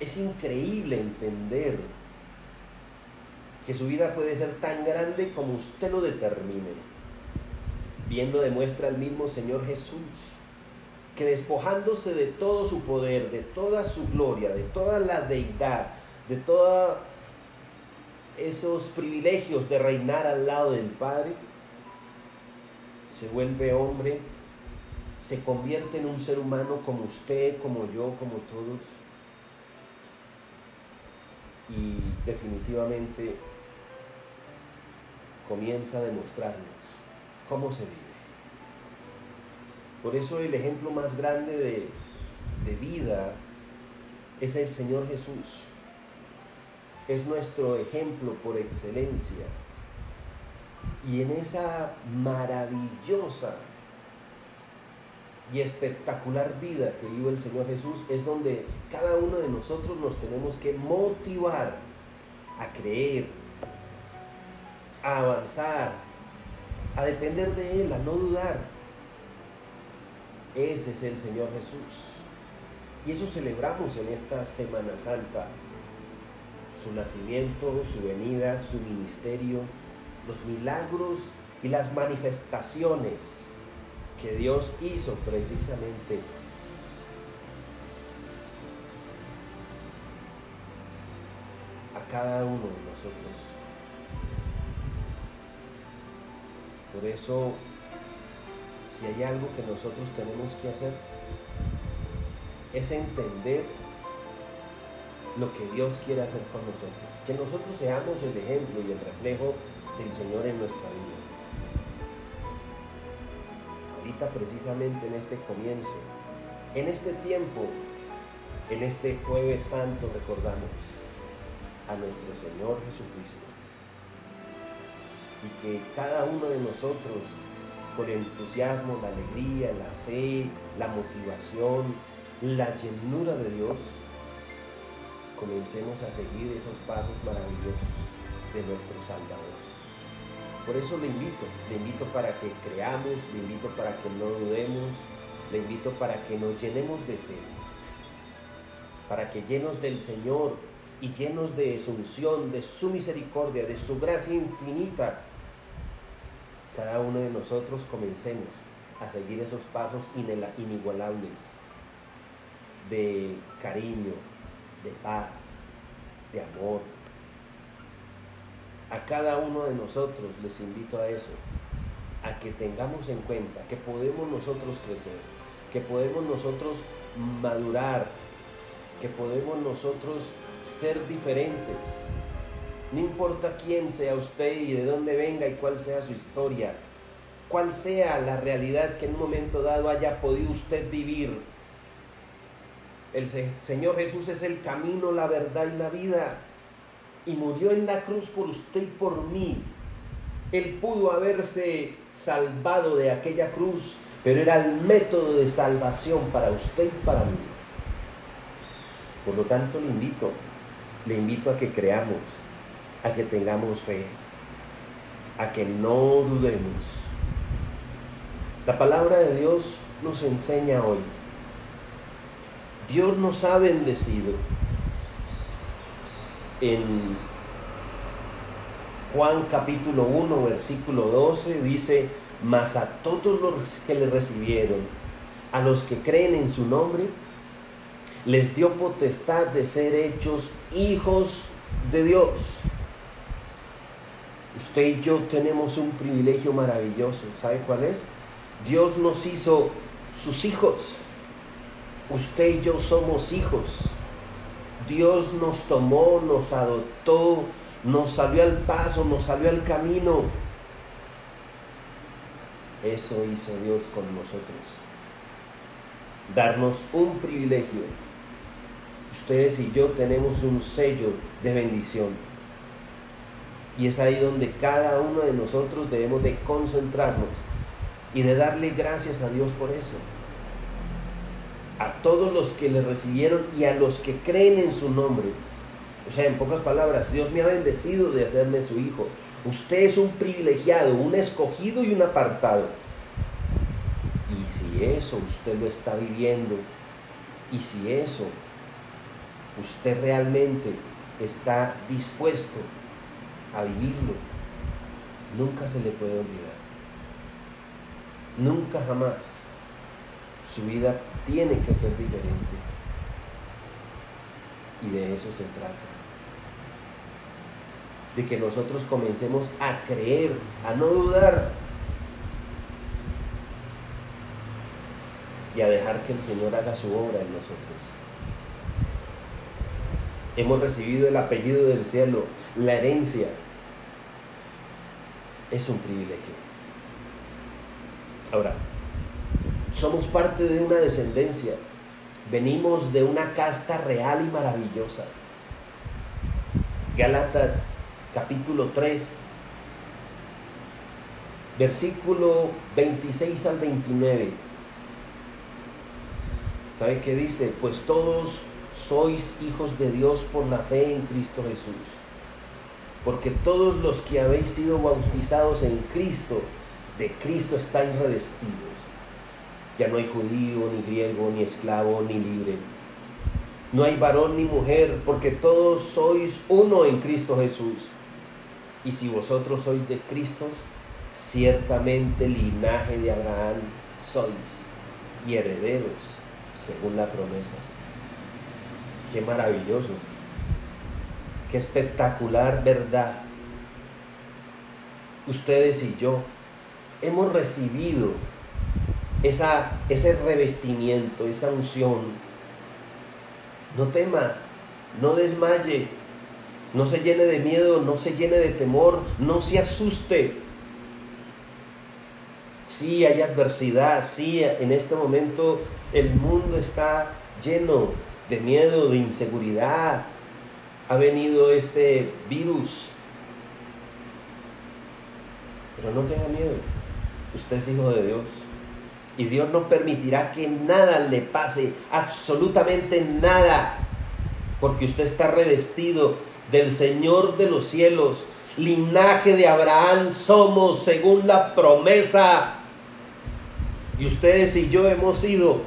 Es increíble entender que su vida puede ser tan grande como usted lo determine. Bien lo demuestra el mismo Señor Jesús, que despojándose de todo su poder, de toda su gloria, de toda la deidad, de todos esos privilegios de reinar al lado del Padre, se vuelve hombre, se convierte en un ser humano como usted, como yo, como todos. Y definitivamente comienza a demostrarnos cómo se vive. Por eso el ejemplo más grande de, de vida es el Señor Jesús. Es nuestro ejemplo por excelencia. Y en esa maravillosa y espectacular vida que vive el Señor Jesús es donde cada uno de nosotros nos tenemos que motivar a creer, a avanzar, a depender de Él, a no dudar. Ese es el Señor Jesús. Y eso celebramos en esta Semana Santa. Su nacimiento, su venida, su ministerio, los milagros y las manifestaciones que Dios hizo precisamente a cada uno de nosotros. Por eso, si hay algo que nosotros tenemos que hacer, es entender lo que Dios quiere hacer con nosotros. Que nosotros seamos el ejemplo y el reflejo del Señor en nuestra vida. Precisamente en este comienzo, en este tiempo, en este jueves santo recordamos a nuestro Señor Jesucristo. Y que cada uno de nosotros, con el entusiasmo, la alegría, la fe, la motivación, la llenura de Dios, comencemos a seguir esos pasos maravillosos de nuestro Salvador. Por eso le invito, le invito para que creamos, le invito para que no dudemos, le invito para que nos llenemos de fe, para que llenos del Señor y llenos de su unción, de su misericordia, de su gracia infinita, cada uno de nosotros comencemos a seguir esos pasos inigualables de cariño, de paz, de amor, a cada uno de nosotros les invito a eso, a que tengamos en cuenta que podemos nosotros crecer, que podemos nosotros madurar, que podemos nosotros ser diferentes. No importa quién sea usted y de dónde venga y cuál sea su historia, cuál sea la realidad que en un momento dado haya podido usted vivir. El Señor Jesús es el camino, la verdad y la vida y murió en la cruz por usted y por mí. Él pudo haberse salvado de aquella cruz, pero era el método de salvación para usted y para mí. Por lo tanto, le invito, le invito a que creamos, a que tengamos fe, a que no dudemos. La palabra de Dios nos enseña hoy. Dios nos ha bendecido en Juan capítulo 1, versículo 12, dice, mas a todos los que le recibieron, a los que creen en su nombre, les dio potestad de ser hechos hijos de Dios. Usted y yo tenemos un privilegio maravilloso. ¿Sabe cuál es? Dios nos hizo sus hijos. Usted y yo somos hijos. Dios nos tomó, nos adoptó, nos salió al paso, nos salió al camino. Eso hizo Dios con nosotros. Darnos un privilegio. Ustedes y yo tenemos un sello de bendición. Y es ahí donde cada uno de nosotros debemos de concentrarnos y de darle gracias a Dios por eso a todos los que le recibieron y a los que creen en su nombre. O sea, en pocas palabras, Dios me ha bendecido de hacerme su hijo. Usted es un privilegiado, un escogido y un apartado. Y si eso usted lo está viviendo, y si eso usted realmente está dispuesto a vivirlo, nunca se le puede olvidar. Nunca jamás su vida tiene que ser diferente. Y de eso se trata. De que nosotros comencemos a creer, a no dudar y a dejar que el Señor haga su obra en nosotros. Hemos recibido el apellido del cielo, la herencia. Es un privilegio. Ahora, somos parte de una descendencia. Venimos de una casta real y maravillosa. Galatas capítulo 3, versículo 26 al 29. ¿Sabe qué dice? Pues todos sois hijos de Dios por la fe en Cristo Jesús. Porque todos los que habéis sido bautizados en Cristo, de Cristo estáis revestidos. Ya no hay judío, ni griego, ni esclavo, ni libre. No hay varón ni mujer, porque todos sois uno en Cristo Jesús. Y si vosotros sois de Cristo, ciertamente linaje de Abraham sois y herederos según la promesa. Qué maravilloso. Qué espectacular verdad. Ustedes y yo hemos recibido esa, ese revestimiento, esa unción. No tema, no desmaye, no se llene de miedo, no se llene de temor, no se asuste. Sí hay adversidad, sí en este momento el mundo está lleno de miedo, de inseguridad. Ha venido este virus. Pero no tenga miedo. Usted es hijo de Dios. Y Dios no permitirá que nada le pase, absolutamente nada. Porque usted está revestido del Señor de los cielos. Linaje de Abraham somos según la promesa. Y ustedes y yo hemos sido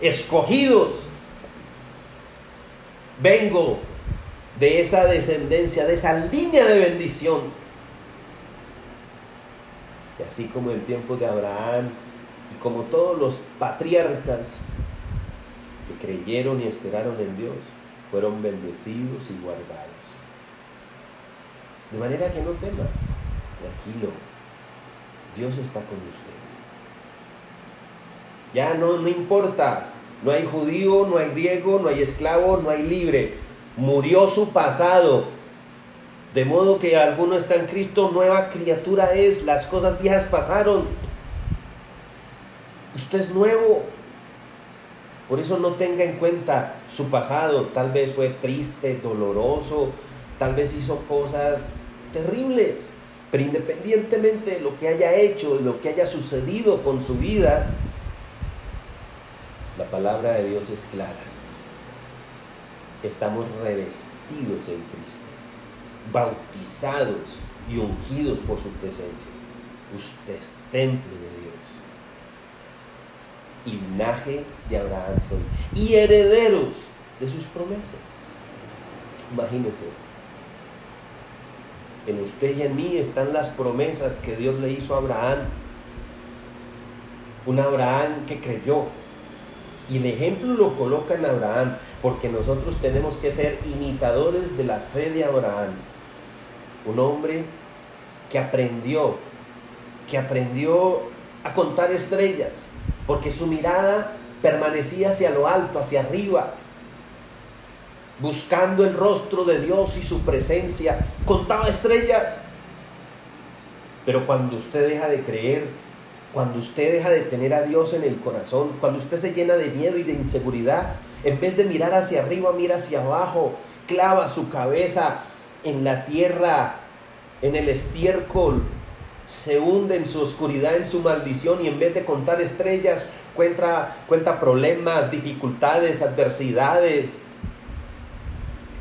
escogidos. Vengo de esa descendencia, de esa línea de bendición. Y así como en tiempo de Abraham como todos los patriarcas que creyeron y esperaron en Dios, fueron bendecidos y guardados. De manera que no tema, tranquilo, Dios está con usted. Ya no, no importa no hay judío, no hay griego, no hay esclavo, no hay libre. Murió su pasado. De modo que alguno está en Cristo, nueva criatura es. Las cosas viejas pasaron. Usted es nuevo. Por eso no tenga en cuenta su pasado. Tal vez fue triste, doloroso, tal vez hizo cosas terribles. Pero independientemente de lo que haya hecho, lo que haya sucedido con su vida, la palabra de Dios es clara. Estamos revestidos en Cristo, bautizados y ungidos por su presencia. Usted es templo de Dios. Linaje de Abraham soy. Y herederos de sus promesas. Imagínense. En usted y en mí están las promesas que Dios le hizo a Abraham. Un Abraham que creyó, y el ejemplo lo coloca en Abraham, porque nosotros tenemos que ser imitadores de la fe de Abraham. Un hombre que aprendió, que aprendió a contar estrellas, porque su mirada permanecía hacia lo alto, hacia arriba, buscando el rostro de Dios y su presencia. Contaba estrellas. Pero cuando usted deja de creer cuando usted deja de tener a Dios en el corazón, cuando usted se llena de miedo y de inseguridad, en vez de mirar hacia arriba, mira hacia abajo, clava su cabeza en la tierra, en el estiércol, se hunde en su oscuridad, en su maldición y en vez de contar estrellas, cuenta, cuenta problemas, dificultades, adversidades,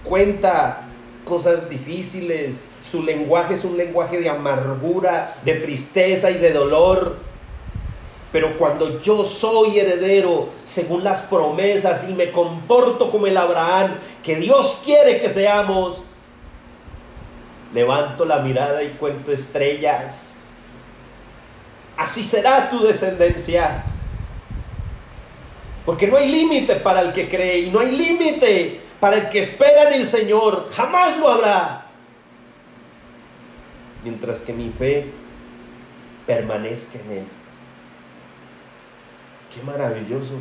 cuenta cosas difíciles, su lenguaje es un lenguaje de amargura, de tristeza y de dolor. Pero cuando yo soy heredero según las promesas y me comporto como el Abraham que Dios quiere que seamos, levanto la mirada y cuento estrellas. Así será tu descendencia. Porque no hay límite para el que cree y no hay límite para el que espera en el Señor. Jamás lo habrá. Mientras que mi fe permanezca en Él. Qué maravilloso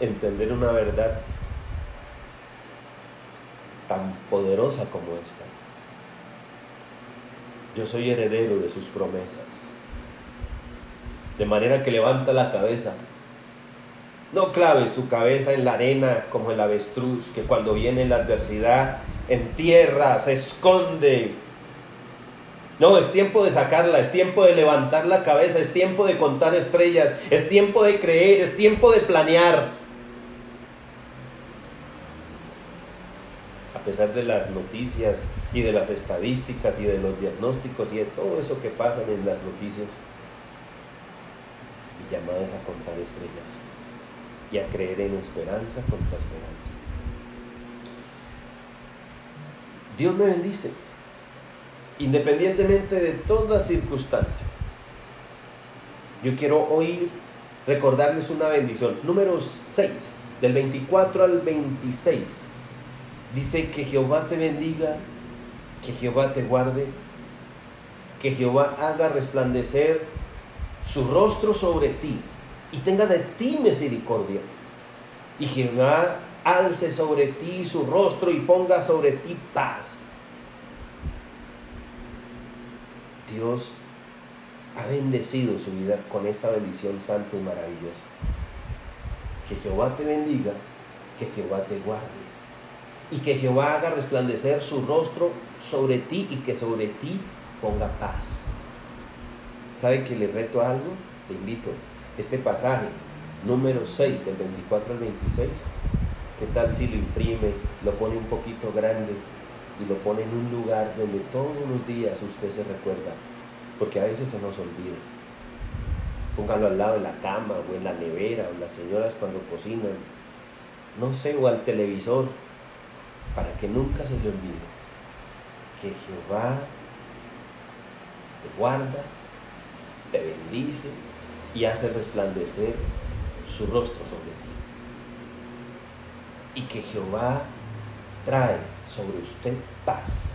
entender una verdad tan poderosa como esta. Yo soy heredero de sus promesas. De manera que levanta la cabeza. No claves tu cabeza en la arena como el avestruz, que cuando viene la adversidad en tierra se esconde no, es tiempo de sacarla, es tiempo de levantar la cabeza, es tiempo de contar estrellas, es tiempo de creer, es tiempo de planear. A pesar de las noticias y de las estadísticas y de los diagnósticos y de todo eso que pasa en las noticias, mi llamada es a contar estrellas y a creer en esperanza contra esperanza. Dios me bendice independientemente de toda circunstancia. Yo quiero hoy recordarles una bendición. Número 6, del 24 al 26. Dice que Jehová te bendiga, que Jehová te guarde, que Jehová haga resplandecer su rostro sobre ti y tenga de ti misericordia. Y Jehová alce sobre ti su rostro y ponga sobre ti paz. Dios ha bendecido su vida con esta bendición santa y maravillosa. Que Jehová te bendiga, que Jehová te guarde y que Jehová haga resplandecer su rostro sobre ti y que sobre ti ponga paz. ¿Sabe que le reto algo? Le invito. Este pasaje, número 6, del 24 al 26, ¿qué tal si lo imprime, lo pone un poquito grande y lo pone en un lugar donde todos los días usted se recuerda, porque a veces se nos olvida. Póngalo al lado de la cama o en la nevera o las señoras cuando cocinan, no sé, o al televisor, para que nunca se le olvide que Jehová te guarda, te bendice y hace resplandecer su rostro sobre ti. Y que Jehová trae sobre usted paz.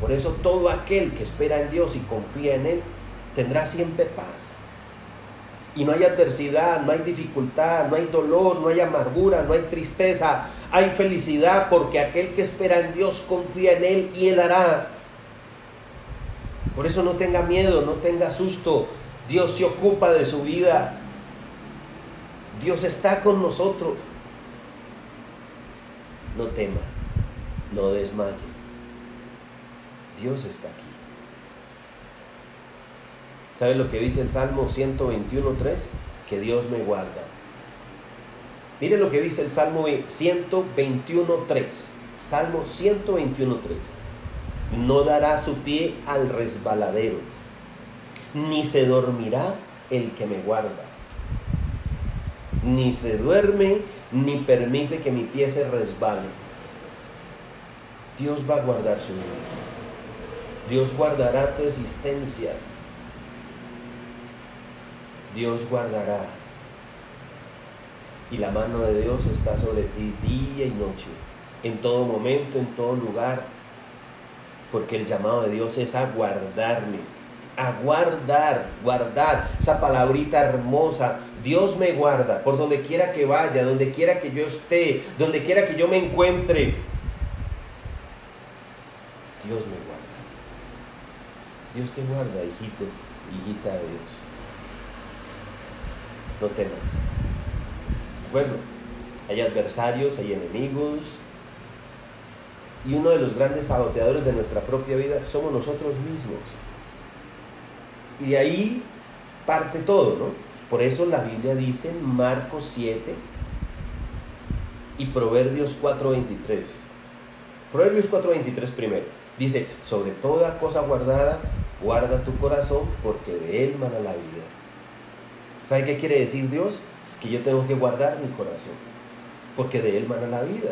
Por eso todo aquel que espera en Dios y confía en Él tendrá siempre paz. Y no hay adversidad, no hay dificultad, no hay dolor, no hay amargura, no hay tristeza, hay felicidad porque aquel que espera en Dios confía en Él y Él hará. Por eso no tenga miedo, no tenga susto. Dios se ocupa de su vida. Dios está con nosotros. No tema no desmaye. Dios está aquí. ¿Sabe lo que dice el Salmo 121.3? Que Dios me guarda. Mire lo que dice el Salmo 121.3. Salmo 121.3. No dará su pie al resbaladero, ni se dormirá el que me guarda. Ni se duerme, ni permite que mi pie se resbale Dios va a guardar su vida. Dios guardará tu existencia. Dios guardará. Y la mano de Dios está sobre ti día y noche, en todo momento, en todo lugar. Porque el llamado de Dios es a guardarme, a guardar, guardar. Esa palabrita hermosa, Dios me guarda por donde quiera que vaya, donde quiera que yo esté, donde quiera que yo me encuentre. Dios me guarda. Dios te guarda, hijito, hijita de Dios. No temas. Bueno, hay adversarios, hay enemigos. Y uno de los grandes saboteadores de nuestra propia vida somos nosotros mismos. Y de ahí parte todo, ¿no? Por eso la Biblia dice en Marcos 7 y Proverbios 4.23. Proverbios 4.23 primero. Dice, sobre toda cosa guardada, guarda tu corazón porque de él mana la vida. ¿Sabe qué quiere decir Dios? Que yo tengo que guardar mi corazón, porque de él mana la vida.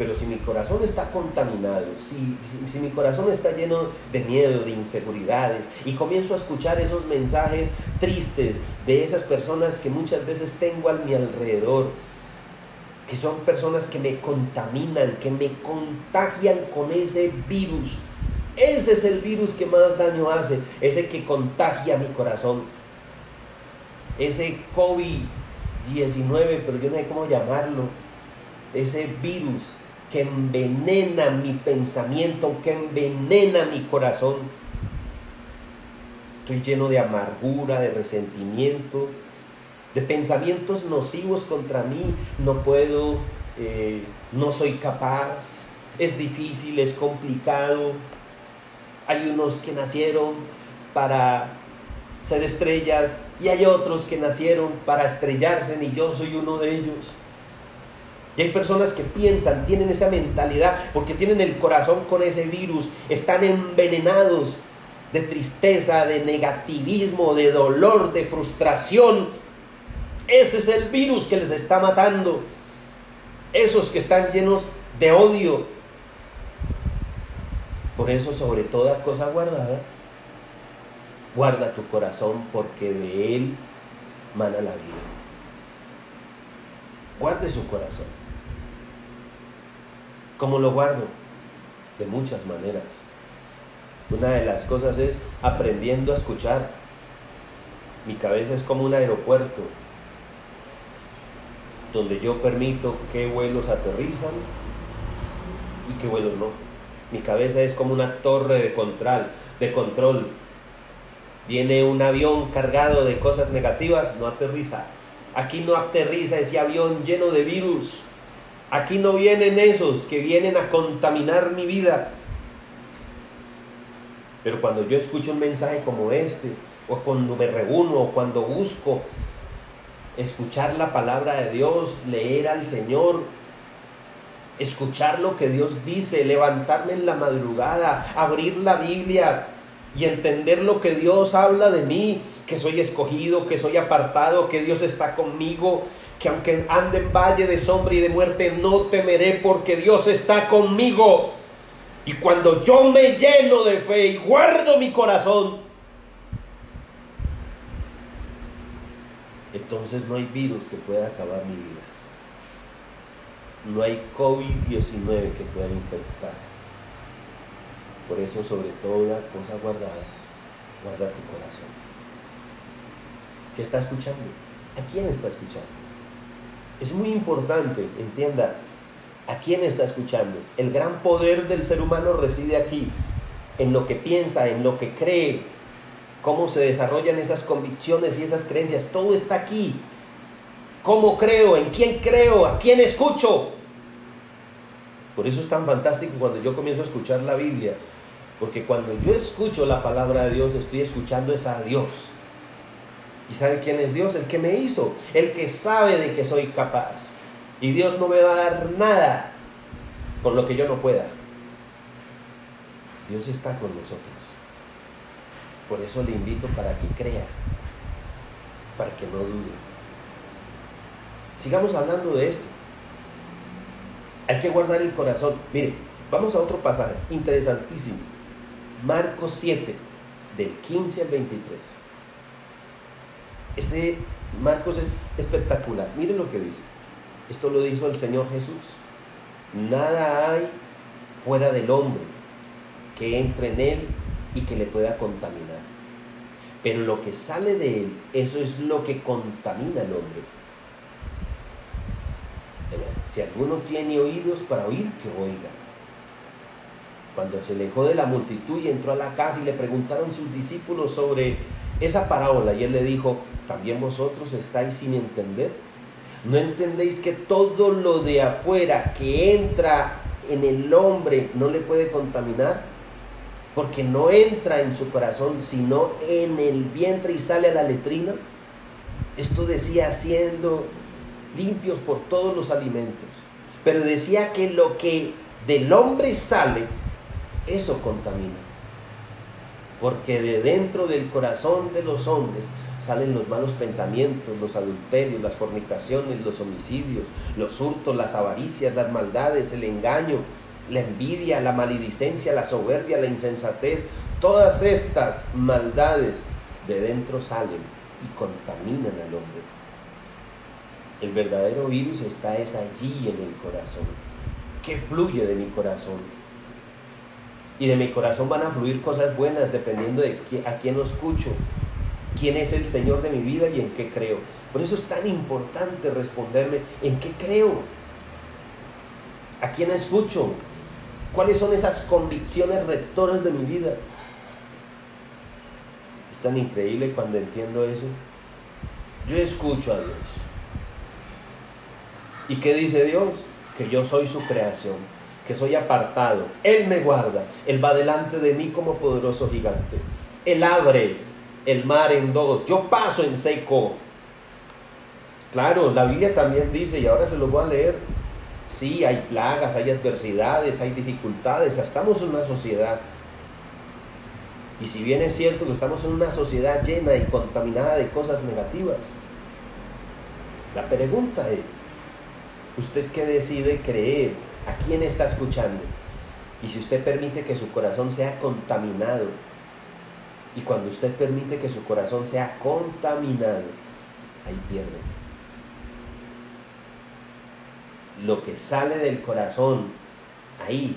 Pero si mi corazón está contaminado, si, si, mi corazón está lleno de miedo, de inseguridades, y comienzo a escuchar esos mensajes tristes de esas personas que muchas veces tengo a mi alrededor, que son personas que me contaminan, que me contagian con ese virus. Ese es el virus que más daño hace, ese que contagia mi corazón. Ese COVID-19, pero yo no sé cómo llamarlo. Ese virus que envenena mi pensamiento, que envenena mi corazón. Estoy lleno de amargura, de resentimiento, de pensamientos nocivos contra mí. No puedo, eh, no soy capaz, es difícil, es complicado. Hay unos que nacieron para ser estrellas y hay otros que nacieron para estrellarse y yo soy uno de ellos. Y hay personas que piensan, tienen esa mentalidad, porque tienen el corazón con ese virus, están envenenados de tristeza, de negativismo, de dolor, de frustración. Ese es el virus que les está matando. Esos que están llenos de odio. Por eso, sobre toda cosa guardada, guarda tu corazón porque de él mana la vida. Guarde su corazón. ¿Cómo lo guardo? De muchas maneras. Una de las cosas es aprendiendo a escuchar. Mi cabeza es como un aeropuerto donde yo permito qué vuelos aterrizan y qué vuelos no. Mi cabeza es como una torre de control, de control. Viene un avión cargado de cosas negativas, no aterriza. Aquí no aterriza ese avión lleno de virus. Aquí no vienen esos que vienen a contaminar mi vida. Pero cuando yo escucho un mensaje como este, o cuando me reúno, o cuando busco escuchar la palabra de Dios, leer al Señor, escuchar lo que Dios dice, levantarme en la madrugada, abrir la Biblia y entender lo que Dios habla de mí, que soy escogido, que soy apartado, que Dios está conmigo, que aunque ande en valle de sombra y de muerte, no temeré porque Dios está conmigo. Y cuando yo me lleno de fe y guardo mi corazón, entonces no hay virus que pueda acabar mi vida. No hay COVID-19 que pueda infectar. Por eso, sobre toda cosa guardada, guarda tu corazón. ¿Qué está escuchando? ¿A quién está escuchando? Es muy importante, entienda, a quién está escuchando. El gran poder del ser humano reside aquí, en lo que piensa, en lo que cree, cómo se desarrollan esas convicciones y esas creencias. Todo está aquí. ¿Cómo creo? ¿En quién creo? ¿A quién escucho? Por eso es tan fantástico cuando yo comienzo a escuchar la Biblia. Porque cuando yo escucho la palabra de Dios, estoy escuchando esa a Dios. ¿Y sabe quién es Dios? El que me hizo, el que sabe de que soy capaz. Y Dios no me va a dar nada con lo que yo no pueda. Dios está con nosotros. Por eso le invito para que crea, para que no dude. Sigamos hablando de esto. Hay que guardar el corazón. Mire, vamos a otro pasaje interesantísimo. Marcos 7, del 15 al 23. Este Marcos es espectacular. Miren lo que dice. Esto lo dijo el Señor Jesús. Nada hay fuera del hombre que entre en él y que le pueda contaminar. Pero lo que sale de él, eso es lo que contamina al hombre. Si alguno tiene oídos para oír, que oiga. Cuando se alejó de la multitud y entró a la casa y le preguntaron sus discípulos sobre esa parábola, y él le dijo, ¿también vosotros estáis sin entender? ¿No entendéis que todo lo de afuera que entra en el hombre no le puede contaminar? Porque no entra en su corazón, sino en el vientre y sale a la letrina. Esto decía siendo limpios por todos los alimentos. Pero decía que lo que del hombre sale, eso contamina. Porque de dentro del corazón de los hombres salen los malos pensamientos, los adulterios, las fornicaciones, los homicidios, los hurtos, las avaricias, las maldades, el engaño, la envidia, la maledicencia, la soberbia, la insensatez. Todas estas maldades de dentro salen y contaminan al hombre. El verdadero virus está es allí en el corazón. ¿Qué fluye de mi corazón? Y de mi corazón van a fluir cosas buenas dependiendo de a quién lo escucho, quién es el Señor de mi vida y en qué creo. Por eso es tan importante responderme en qué creo, a quién escucho, cuáles son esas convicciones rectoras de mi vida. Es tan increíble cuando entiendo eso. Yo escucho a Dios. ¿Y qué dice Dios? Que yo soy su creación, que soy apartado. Él me guarda, Él va delante de mí como poderoso gigante. Él abre el mar en dos, yo paso en seco. Claro, la Biblia también dice, y ahora se lo voy a leer, sí, hay plagas, hay adversidades, hay dificultades, estamos en una sociedad. Y si bien es cierto que estamos en una sociedad llena y contaminada de cosas negativas, la pregunta es, ¿usted qué decide creer? ¿A quién está escuchando? Y si usted permite que su corazón sea contaminado y cuando usted permite que su corazón sea contaminado, ahí pierde. Lo que sale del corazón, ahí,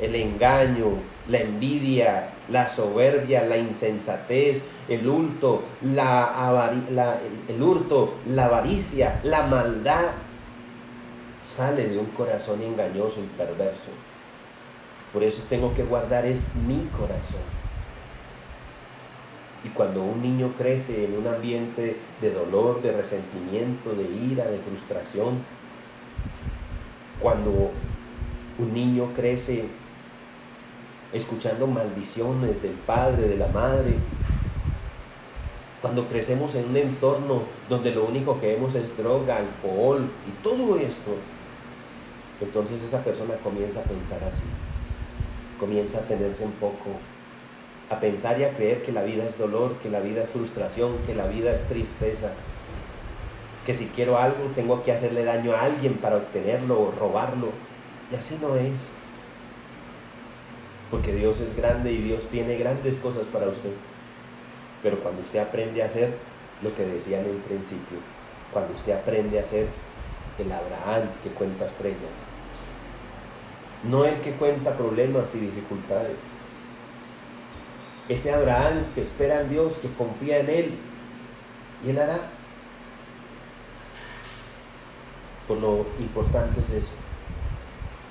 el engaño, la envidia, la soberbia, la insensatez, el hurto, la, el hurto, la avaricia, la maldad, sale de un corazón engañoso y perverso. Por eso tengo que guardar es mi corazón. Y cuando un niño crece en un ambiente de dolor, de resentimiento, de ira, de frustración, cuando un niño crece escuchando maldiciones del padre, de la madre, cuando crecemos en un entorno donde lo único que vemos es droga, alcohol y todo esto, entonces esa persona comienza a pensar así comienza a tenerse un poco, a pensar y a creer que la vida es dolor, que la vida es frustración, que la vida es tristeza, que si quiero algo tengo que hacerle daño a alguien para obtenerlo o robarlo. Y así no es. Porque Dios es grande y Dios tiene grandes cosas para usted. Pero cuando usted aprende a hacer lo que decía en principio, cuando usted aprende a ser el Abraham que cuenta estrellas, no el que cuenta problemas y dificultades. Ese Abraham que espera en Dios, que confía en Él, y Él hará. Por lo importante es eso,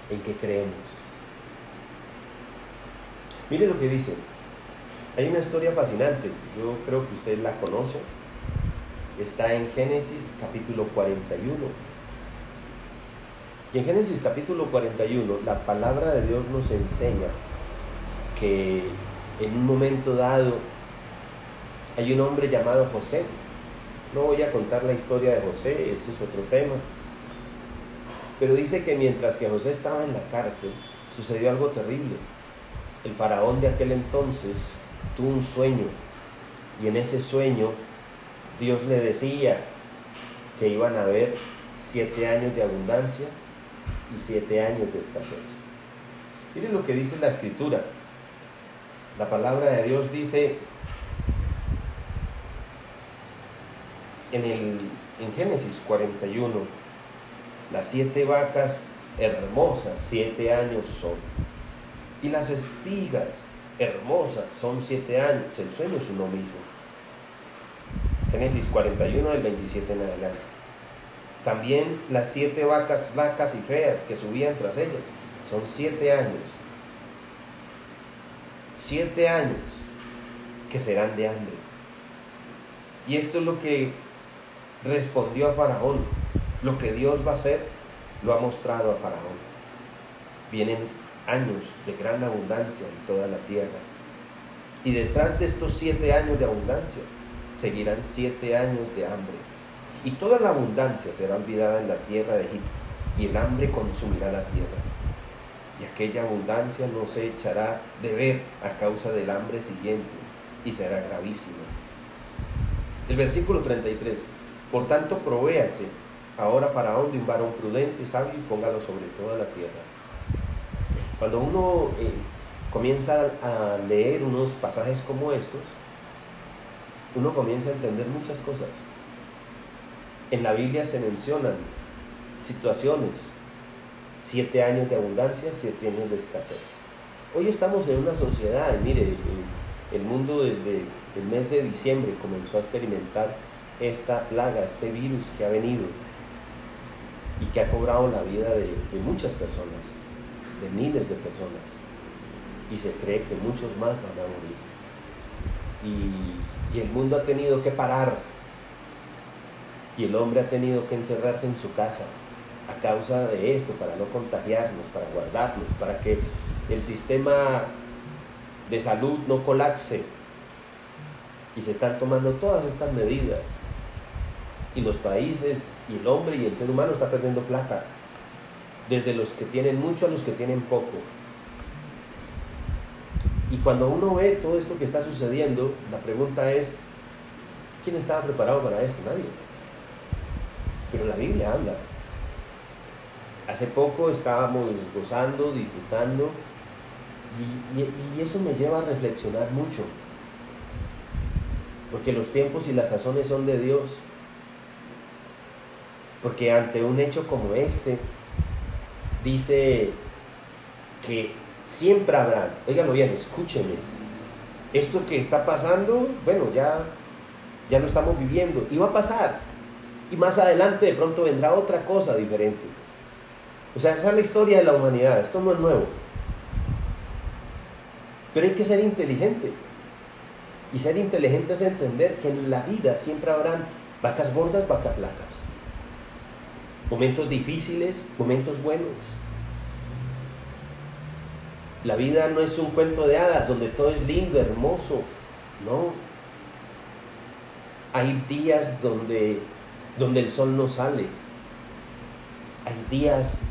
en que creemos. Mire lo que dice. Hay una historia fascinante, yo creo que usted la conoce. Está en Génesis capítulo 41 y en Génesis capítulo 41, la palabra de Dios nos enseña que en un momento dado hay un hombre llamado José. No voy a contar la historia de José, ese es otro tema. Pero dice que mientras que José estaba en la cárcel, sucedió algo terrible. El faraón de aquel entonces tuvo un sueño y en ese sueño Dios le decía que iban a haber siete años de abundancia y siete años de escasez. Miren lo que dice la escritura. La palabra de Dios dice en, el, en Génesis 41, las siete vacas hermosas, siete años son. Y las espigas hermosas son siete años. El sueño es uno mismo. Génesis 41 del 27 en adelante. También las siete vacas flacas y feas que subían tras ellas. Son siete años. Siete años que serán de hambre. Y esto es lo que respondió a Faraón. Lo que Dios va a hacer lo ha mostrado a Faraón. Vienen años de gran abundancia en toda la tierra. Y detrás de estos siete años de abundancia seguirán siete años de hambre y toda la abundancia será olvidada en la tierra de Egipto, y el hambre consumirá la tierra. Y aquella abundancia no se echará de ver a causa del hambre siguiente, y será gravísima. El versículo 33. Por tanto, provéase ahora Faraón de un varón prudente, sabio y póngalo sobre toda la tierra. Cuando uno eh, comienza a leer unos pasajes como estos, uno comienza a entender muchas cosas. En la Biblia se mencionan situaciones, siete años de abundancia, siete años de escasez. Hoy estamos en una sociedad, mire, el mundo desde el mes de diciembre comenzó a experimentar esta plaga, este virus que ha venido y que ha cobrado la vida de, muchas personas, de miles de personas. Y se cree que muchos más van a morir. Y el mundo ha tenido que parar. Y el hombre ha tenido que encerrarse en su casa a causa de esto, para no contagiarnos, para guardarnos, para que el sistema de salud no colapse. Y se están tomando todas estas medidas. Y los países y el hombre y el ser humano está perdiendo plata. Desde los que tienen mucho a los que tienen poco. Y cuando uno ve todo esto que está sucediendo, la pregunta es, ¿quién estaba preparado para esto? Nadie. Pero la Biblia habla. Hace poco estábamos gozando, disfrutando y, eso me lleva a reflexionar mucho. Porque los tiempos y las sazones son de Dios. Porque ante un hecho como este, dice que siempre habrá, óigalo bien, escúcheme, esto que está pasando, bueno, ya, ya lo estamos viviendo y va a pasar. Y más adelante de pronto vendrá otra cosa diferente. O sea, esa es la historia de la humanidad, esto no es nuevo. Pero hay que ser inteligente. Y ser inteligente es entender que en la vida siempre habrán vacas gordas, vacas flacas. Momentos difíciles, momentos buenos. La vida no es un cuento de hadas donde todo es lindo, hermoso. No. Hay días donde, donde el sol no sale. Hay días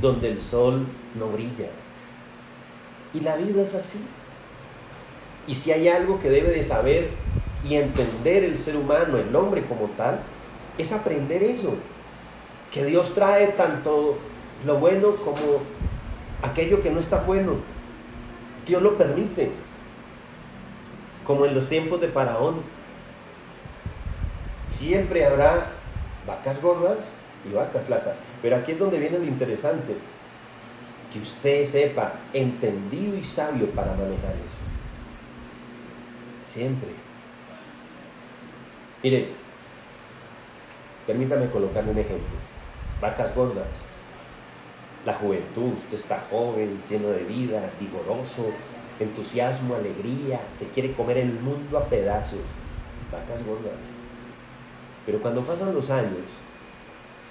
donde el sol no brilla. Y la vida es así. Y si hay algo que debe de saber y entender el ser humano, el hombre como tal, es aprender eso. Que Dios trae tanto lo bueno como aquello que no está bueno. Dios lo permite. Como en los tiempos de Faraón. Siempre habrá vacas gordas y vacas flacas. Pero aquí es donde viene lo interesante que usted sepa, entendido y sabio para manejar eso. Siempre. Mire, permítame colocarle un ejemplo. Vacas gordas. La juventud, usted está joven, lleno de vida, vigoroso, entusiasmo, alegría, se quiere comer el mundo a pedazos. Vacas gordas. Pero cuando pasan los años,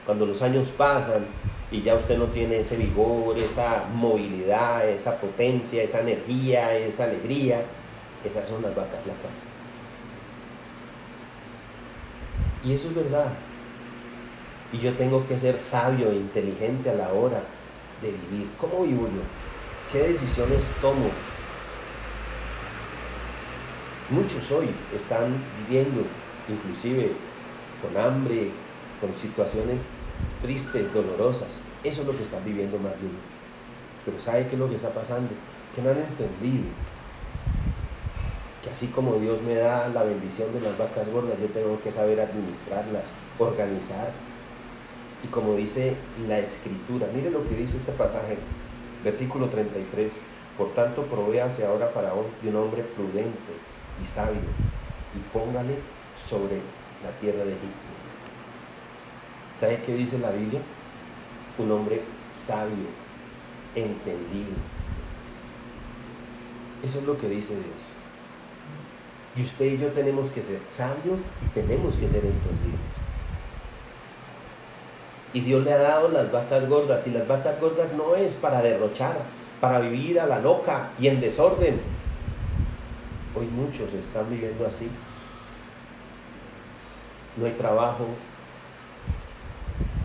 cuando los años pasan y ya usted no tiene ese vigor, esa movilidad, esa potencia, esa energía, esa alegría. Esas son las vacas flacas. Y eso es verdad. Y yo tengo que ser sabio e inteligente a la hora de vivir. ¿Cómo vivo yo? ¿Qué decisiones tomo? Muchos hoy están viviendo inclusive con hambre, con situaciones tristes, dolorosas. Eso es lo que están viviendo más uno. Pero ¿sabe qué es lo que está pasando? Que no han entendido que así como Dios me da la bendición de las vacas gordas, yo tengo que saber administrarlas, organizar. Y como dice la escritura, mire lo que dice este pasaje, versículo 33, por tanto provéase ahora Faraón de un hombre prudente y sabio y póngale sobre la tierra de Egipto ¿Sabe qué dice la Biblia? Un hombre sabio, entendido. Eso es lo que dice Dios. Y usted y yo tenemos que ser sabios y tenemos que ser entendidos. Y Dios le ha dado las vacas gordas. Y las vacas gordas no es para derrochar, para vivir a la loca y en desorden. Hoy muchos están viviendo así. No hay trabajo,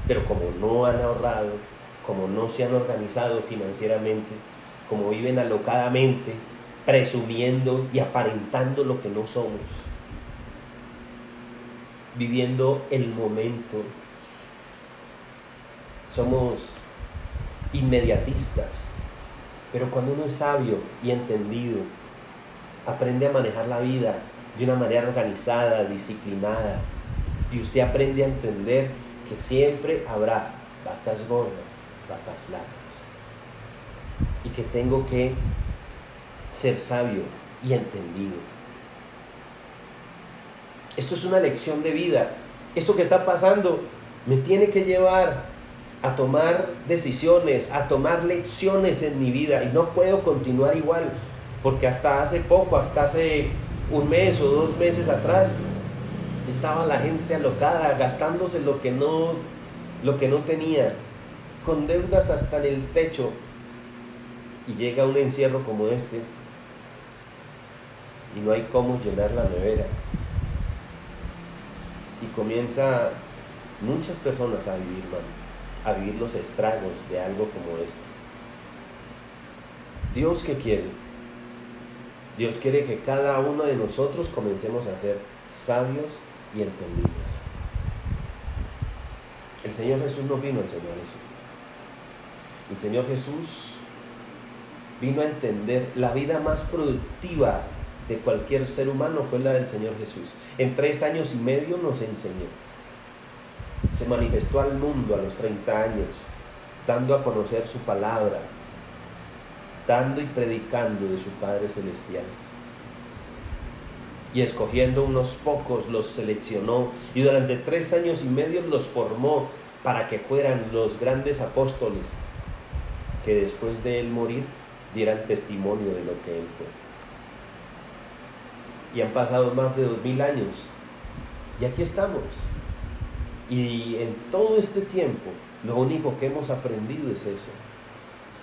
pero como no han ahorrado, como no se han organizado financieramente, como viven alocadamente, presumiendo y aparentando lo que no somos. viviendo el momento. Somos inmediatistas, pero cuando uno es sabio y entendido, aprende a manejar la vida de una manera organizada, disciplinada, y usted aprende a entender que siempre habrá vacas gordas, vacas flacas, y que tengo que ser sabio y entendido. Esto es una lección de vida. Esto que está pasando me tiene que llevar a tomar decisiones, a tomar lecciones en mi vida y no puedo continuar igual, porque hasta hace poco, hasta hace un mes o dos meses atrás, estaba la gente alocada, gastándose lo que no, lo que no tenía, con deudas hasta en el techo, y llega un encierro como este, y no hay cómo llenar la nevera. Y comienza muchas personas a vivir mal a vivir los estragos de algo como esto. Dios que quiere, Dios quiere que cada uno de nosotros comencemos a ser sabios y entendidos. El Señor Jesús no vino a enseñar eso. El Señor Jesús vino a entender la vida más productiva de cualquier ser humano fue la del Señor Jesús. En tres años y medio nos enseñó se manifestó al mundo a los 30 años, dando a conocer su palabra, dando y predicando de su Padre Celestial. Y escogiendo unos pocos los seleccionó y durante tres años y medio los formó para que fueran los grandes apóstoles que después de él morir dieran testimonio de lo que él fue. Y han pasado más de dos mil años y aquí estamos y en todo este tiempo, lo único que hemos aprendido es eso,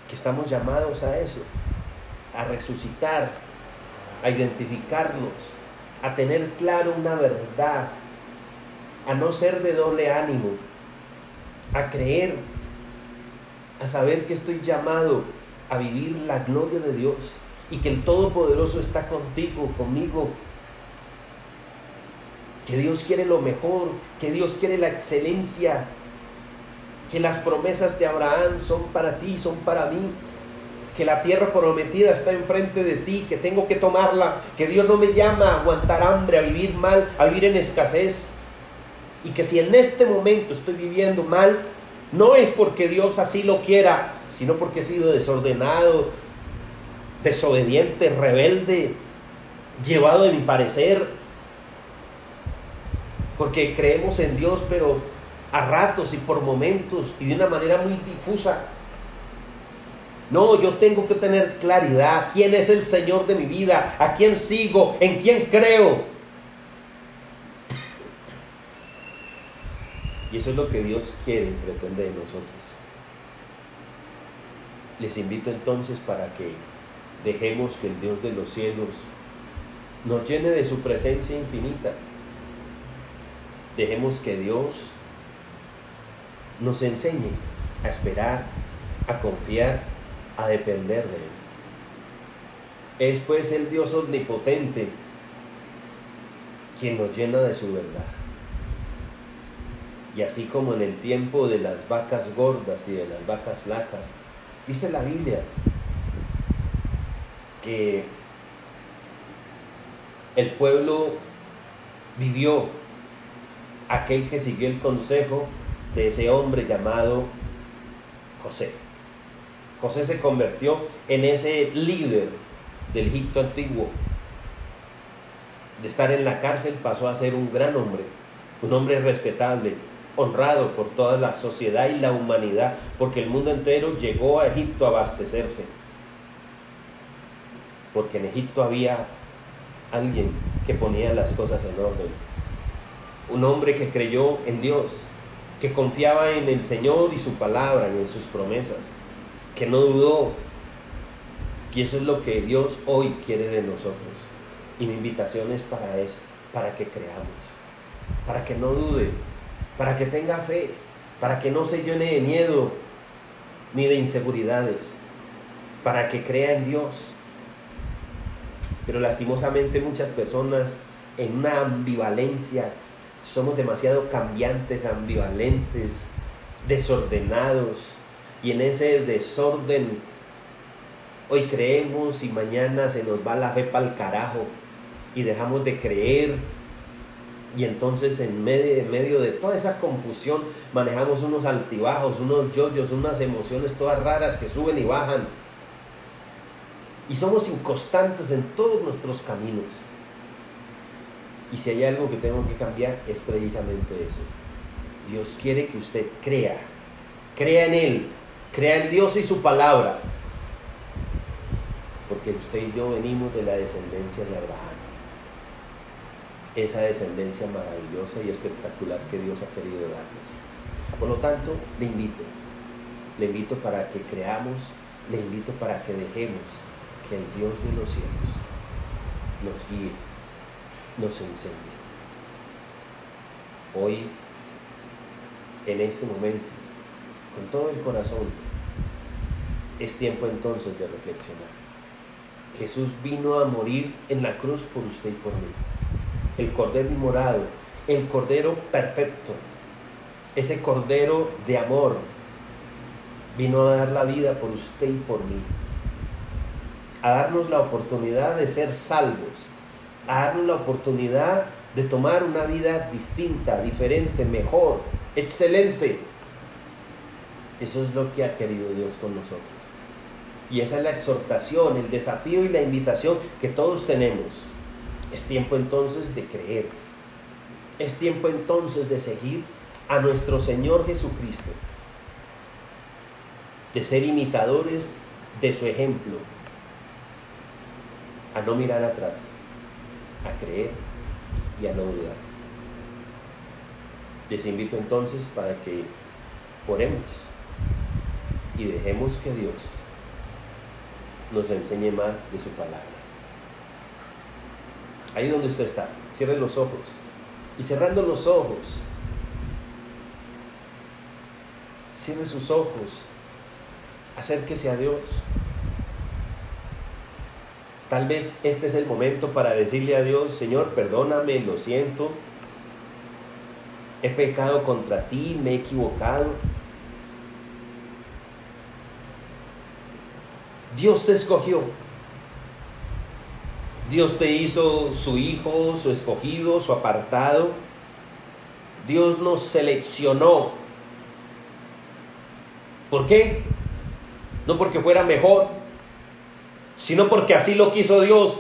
que estamos llamados a eso, a resucitar, a identificarnos, a tener claro una verdad, a no ser de doble ánimo, a creer, a saber que estoy llamado a vivir la gloria de Dios y que el Todopoderoso está contigo, conmigo, que Dios quiere lo mejor, que Dios quiere la excelencia, que las promesas de Abraham son para ti, son para mí, que la tierra prometida está enfrente de ti, que tengo que tomarla, que Dios no me llama a aguantar hambre, a vivir mal, a vivir en escasez, y que si en este momento estoy viviendo mal, no es porque Dios así lo quiera, sino porque he sido desordenado, desobediente, rebelde, llevado de mi parecer, porque creemos en Dios, pero a ratos y por momentos y de una manera muy difusa. No, yo tengo que tener claridad. ¿Quién es el Señor de mi vida? ¿A quién sigo? ¿En quién creo? Y eso es lo que Dios quiere y pretende de nosotros. Les invito entonces para que dejemos que el Dios de los cielos nos llene de su presencia infinita Dejemos que Dios nos enseñe a esperar, a confiar, a depender de Él. Es pues el Dios omnipotente quien nos llena de su verdad. Y así como en el tiempo de las vacas gordas y de las vacas flacas, dice la Biblia que el pueblo vivió aquel que siguió el consejo de ese hombre llamado José. José se convirtió en ese líder del Egipto antiguo. De estar en la cárcel pasó a ser un gran hombre, un hombre respetable, honrado por toda la sociedad y la humanidad, porque el mundo entero llegó a Egipto a abastecerse. Porque en Egipto había alguien que ponía las cosas en orden un hombre que creyó en Dios, que confiaba en el Señor y su palabra y en sus promesas, que no dudó. Y eso es lo que Dios hoy quiere de nosotros. Y mi invitación es para eso, para que creamos, para que no dude, para que tenga fe, para que no se llene de miedo ni de inseguridades, para que crea en Dios. Pero lastimosamente muchas personas en una ambivalencia Somos demasiado cambiantes, ambivalentes, desordenados. Y en ese desorden hoy creemos y mañana se nos va la fe para el carajo y dejamos de creer. Y entonces en medio, de toda esa confusión manejamos unos altibajos, unos yoyos, unas emociones todas raras que suben y bajan. Y somos inconstantes en todos nuestros caminos. Y si hay algo que tengo que cambiar es precisamente eso. Dios quiere que usted crea, crea en Él, crea en Dios y su palabra. Porque usted y yo venimos de la descendencia de Abraham. Esa descendencia maravillosa y espectacular que Dios ha querido darnos. Por lo tanto, le invito, le invito para que creamos, le invito para que dejemos que el Dios de los cielos nos guíe, nos enseñe. Hoy, en este momento, con todo el corazón, es tiempo entonces de reflexionar. Jesús vino a morir en la cruz por usted y por mí. El Cordero inmorado, el Cordero perfecto, ese Cordero de amor, vino a dar la vida por usted y por mí a darnos la oportunidad de ser salvos, a darnos la oportunidad de tomar una vida distinta, diferente, mejor, excelente. Eso es lo que ha querido Dios con nosotros. Y esa es la exhortación, el desafío y la invitación que todos tenemos. Es tiempo entonces de creer. Es tiempo entonces de seguir a nuestro Señor Jesucristo. De ser imitadores de su ejemplo, a no mirar atrás, a creer y a no dudar. Les invito entonces para que oremos y dejemos que Dios nos enseñe más de su palabra. Ahí donde usted está, cierre los ojos y cerrando los ojos, cierre sus ojos, acérquese a Dios. Tal vez este es el momento para decirle a Dios, Señor, perdóname, lo siento, he pecado contra ti, me he equivocado. Dios te escogió. Dios te hizo su hijo, su escogido, su apartado. Dios nos seleccionó. ¿Por qué? No porque fuera mejor, sino porque así lo quiso Dios.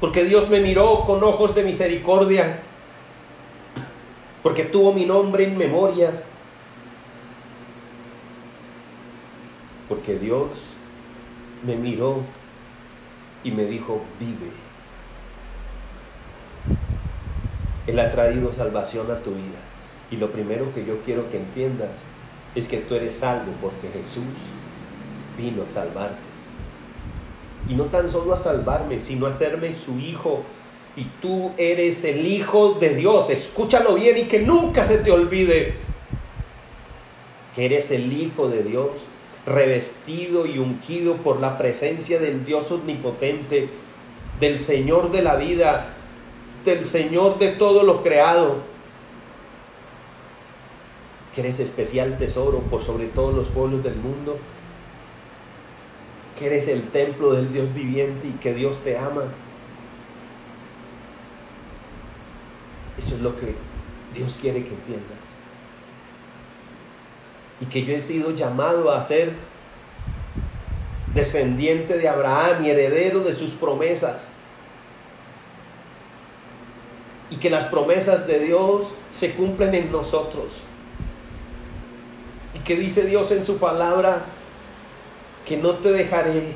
Porque Dios me miró con ojos de misericordia. Porque tuvo mi nombre en memoria. Porque Dios me miró y me dijo, vive. Él ha traído salvación a tu vida. Y lo primero que yo quiero que entiendas es que tú eres salvo porque Jesús vino a salvarte. Y no tan solo a salvarme, sino a hacerme su hijo. Y tú eres el hijo de Dios. Escúchalo bien y que nunca se te olvide que eres el hijo de Dios, revestido y ungido por la presencia del Dios omnipotente, del Señor de la vida, del Señor de todo lo creado. Que eres especial tesoro por sobre todos los pueblos del mundo que eres el templo del Dios viviente y que Dios te ama. Eso es lo que Dios quiere que entiendas. Y que yo he sido llamado a ser descendiente de Abraham y heredero de sus promesas. Y que las promesas de Dios se cumplen en nosotros. Y que dice Dios en su palabra, que no te dejaré,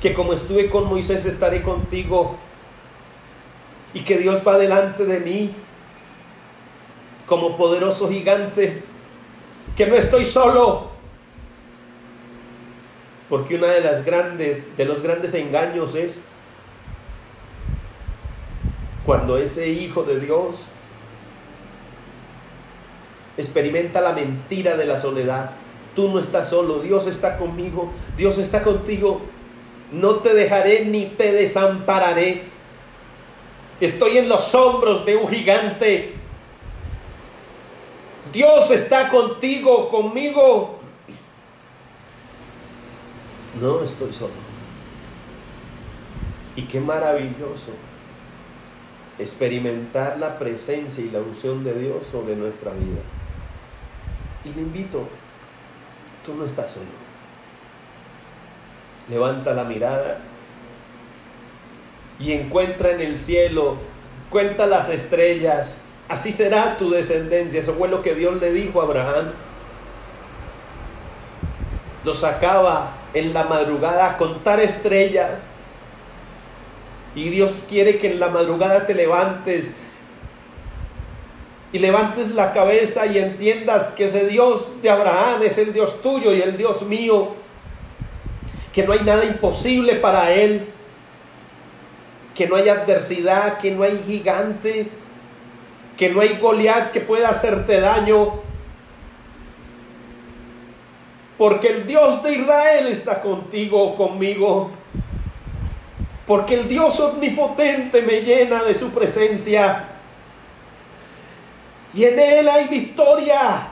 que como estuve con Moisés estaré contigo y que Dios va delante de mí como poderoso gigante, que no estoy solo. Porque una de las grandes de los grandes engaños es cuando ese hijo de Dios experimenta la mentira de la soledad Tú no estás solo, Dios está conmigo, Dios está contigo. No te dejaré ni te desampararé. Estoy en los hombros de un gigante. Dios está contigo, conmigo. No estoy solo. Y qué maravilloso experimentar la presencia y la unción de Dios sobre nuestra vida. Y le invito, tú no estás solo. Levanta la mirada y encuentra en el cielo, cuenta las estrellas, así será tu descendencia. Eso fue lo que Dios le dijo a Abraham. Lo sacaba en la madrugada a contar estrellas. Y Dios quiere que en la madrugada te levantes y levantes la cabeza y entiendas que ese Dios de Abraham es el Dios tuyo y el Dios mío, que no hay nada imposible para Él, que no hay adversidad, que no hay gigante, que no hay Goliat que pueda hacerte daño, porque el Dios de Israel está contigo conmigo, porque el Dios omnipotente me llena de su presencia y en Él hay victoria.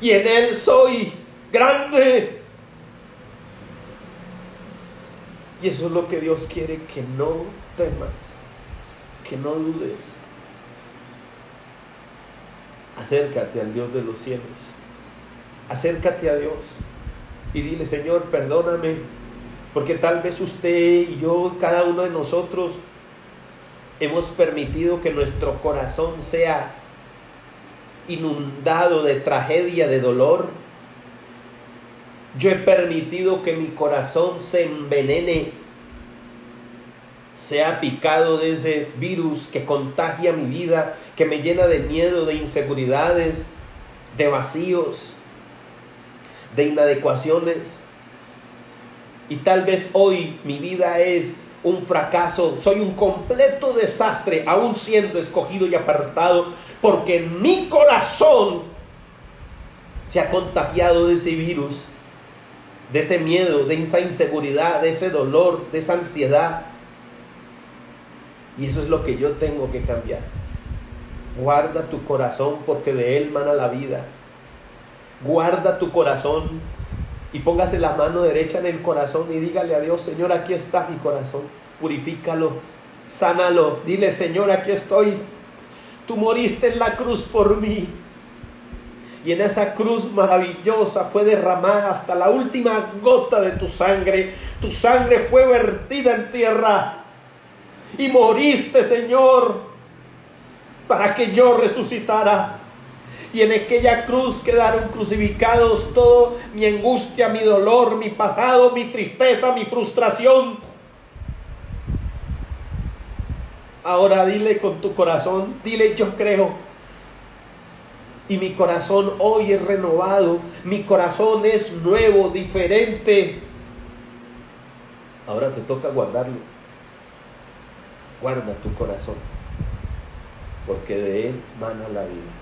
Y en Él soy grande. Y eso es lo que Dios quiere, que no temas, que no dudes. Acércate al Dios de los cielos. Acércate a Dios y dile, Señor, perdóname, porque tal vez usted y yo, cada uno de nosotros, hemos permitido que nuestro corazón sea inundado de tragedia, de dolor. Yo he permitido que mi corazón se envenene, sea picado de ese virus que contagia mi vida, que me llena de miedo, de inseguridades, de vacíos, de inadecuaciones. Y tal vez hoy mi vida es un fracaso, soy un completo desastre, aún siendo escogido y apartado, porque mi corazón se ha contagiado de ese virus, de ese miedo, de esa inseguridad, de ese dolor, de esa ansiedad. Y eso es lo que yo tengo que cambiar. Guarda tu corazón porque de él mana la vida. Guarda tu corazón y póngase la mano derecha en el corazón y dígale a Dios, Señor, aquí está mi corazón, purifícalo, sánalo, dile, Señor, aquí estoy, tú moriste en la cruz por mí. Y en esa cruz maravillosa fue derramada hasta la última gota de tu sangre. Tu sangre fue vertida en tierra. Y moriste, Señor, para que yo resucitara y en aquella cruz quedaron crucificados todo mi angustia, mi dolor, mi pasado, mi tristeza, mi frustración. Ahora dile con tu corazón, dile yo creo. Y mi corazón hoy es renovado, mi corazón es nuevo, diferente. Ahora te toca guardarlo. Guarda tu corazón, porque de él mana la vida.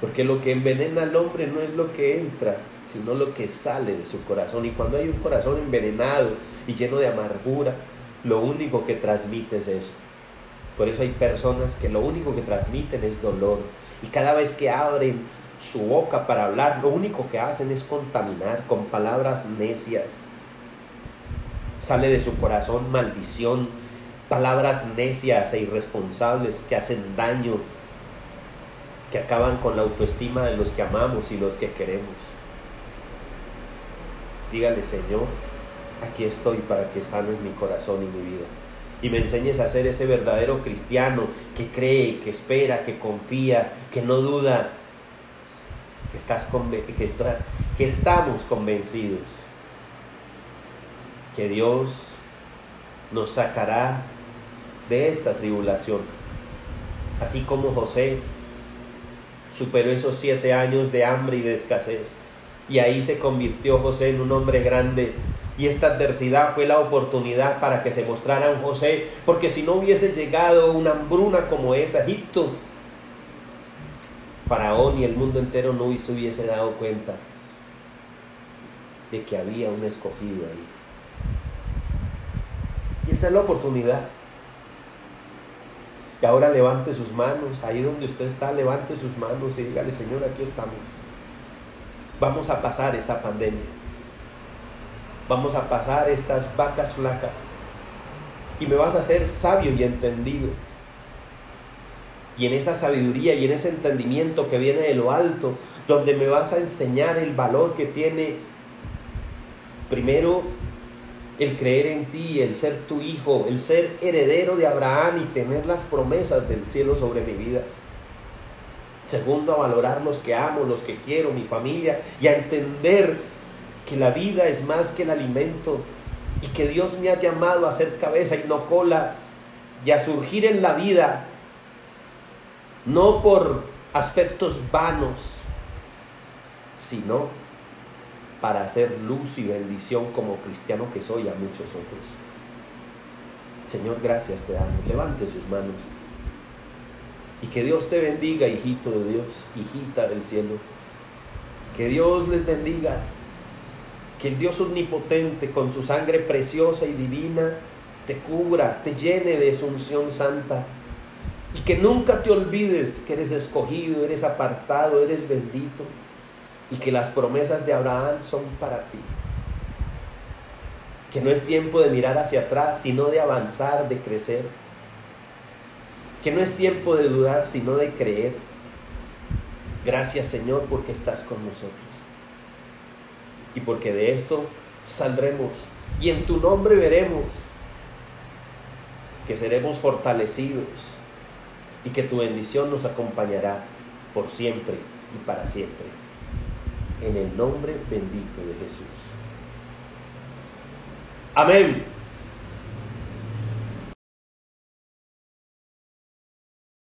Porque lo que envenena al hombre no es lo que entra, sino lo que sale de su corazón. Y cuando hay un corazón envenenado y lleno de amargura, lo único que transmite es eso. Por eso hay personas que lo único que transmiten es dolor. Y cada vez que abren su boca para hablar, lo único que hacen es contaminar con palabras necias. Sale de su corazón maldición, palabras necias e irresponsables que hacen daño que acaban con la autoestima de los que amamos y los que queremos. Dígale, Señor, aquí estoy para que sanes mi corazón y mi vida. Y me enseñes a ser ese verdadero cristiano que cree, que espera, que confía, que no duda, que, estás que, que estamos convencidos que Dios nos sacará de esta tribulación. Así como José superó esos siete años de hambre y de escasez. Y ahí se convirtió José en un hombre grande. Y esta adversidad fue la oportunidad para que se mostrara José, porque si no hubiese llegado una hambruna como esa, Egipto, Faraón y el mundo entero no se hubiese dado cuenta de que había un escogido ahí. Esa es la oportunidad. Y ahora levante sus manos, ahí donde usted está, levante sus manos y dígale, Señor, aquí estamos. Vamos a pasar esta pandemia. Vamos a pasar estas vacas flacas. Y me vas a hacer sabio y entendido. Y en esa sabiduría y en ese entendimiento que viene de lo alto, donde me vas a enseñar el valor que tiene primero el creer en ti, el ser tu hijo, el ser heredero de Abraham y tener las promesas del cielo sobre mi vida. Segundo, a valorar los que amo, los que quiero, mi familia, y a entender que la vida es más que el alimento y que Dios me ha llamado a ser cabeza y no cola y a surgir en la vida, no por aspectos vanos, sino para hacer luz y bendición como cristiano que soy a muchos otros. Señor, gracias te damos. Levante sus manos. Y que Dios te bendiga, hijito de Dios, hijita del cielo. Que Dios les bendiga. Que el Dios omnipotente, con su sangre preciosa y divina, te cubra, te llene de su unción santa. Y que nunca te olvides que eres escogido, eres apartado, eres bendito y que las promesas de Abraham son para ti. Que no es tiempo de mirar hacia atrás, sino de avanzar, de crecer. Que no es tiempo de dudar, sino de creer. Gracias Señor porque estás con nosotros. Y porque de esto saldremos. Y en tu nombre veremos que seremos fortalecidos y que tu bendición nos acompañará por siempre y para siempre en el nombre bendito de Jesús. Amén.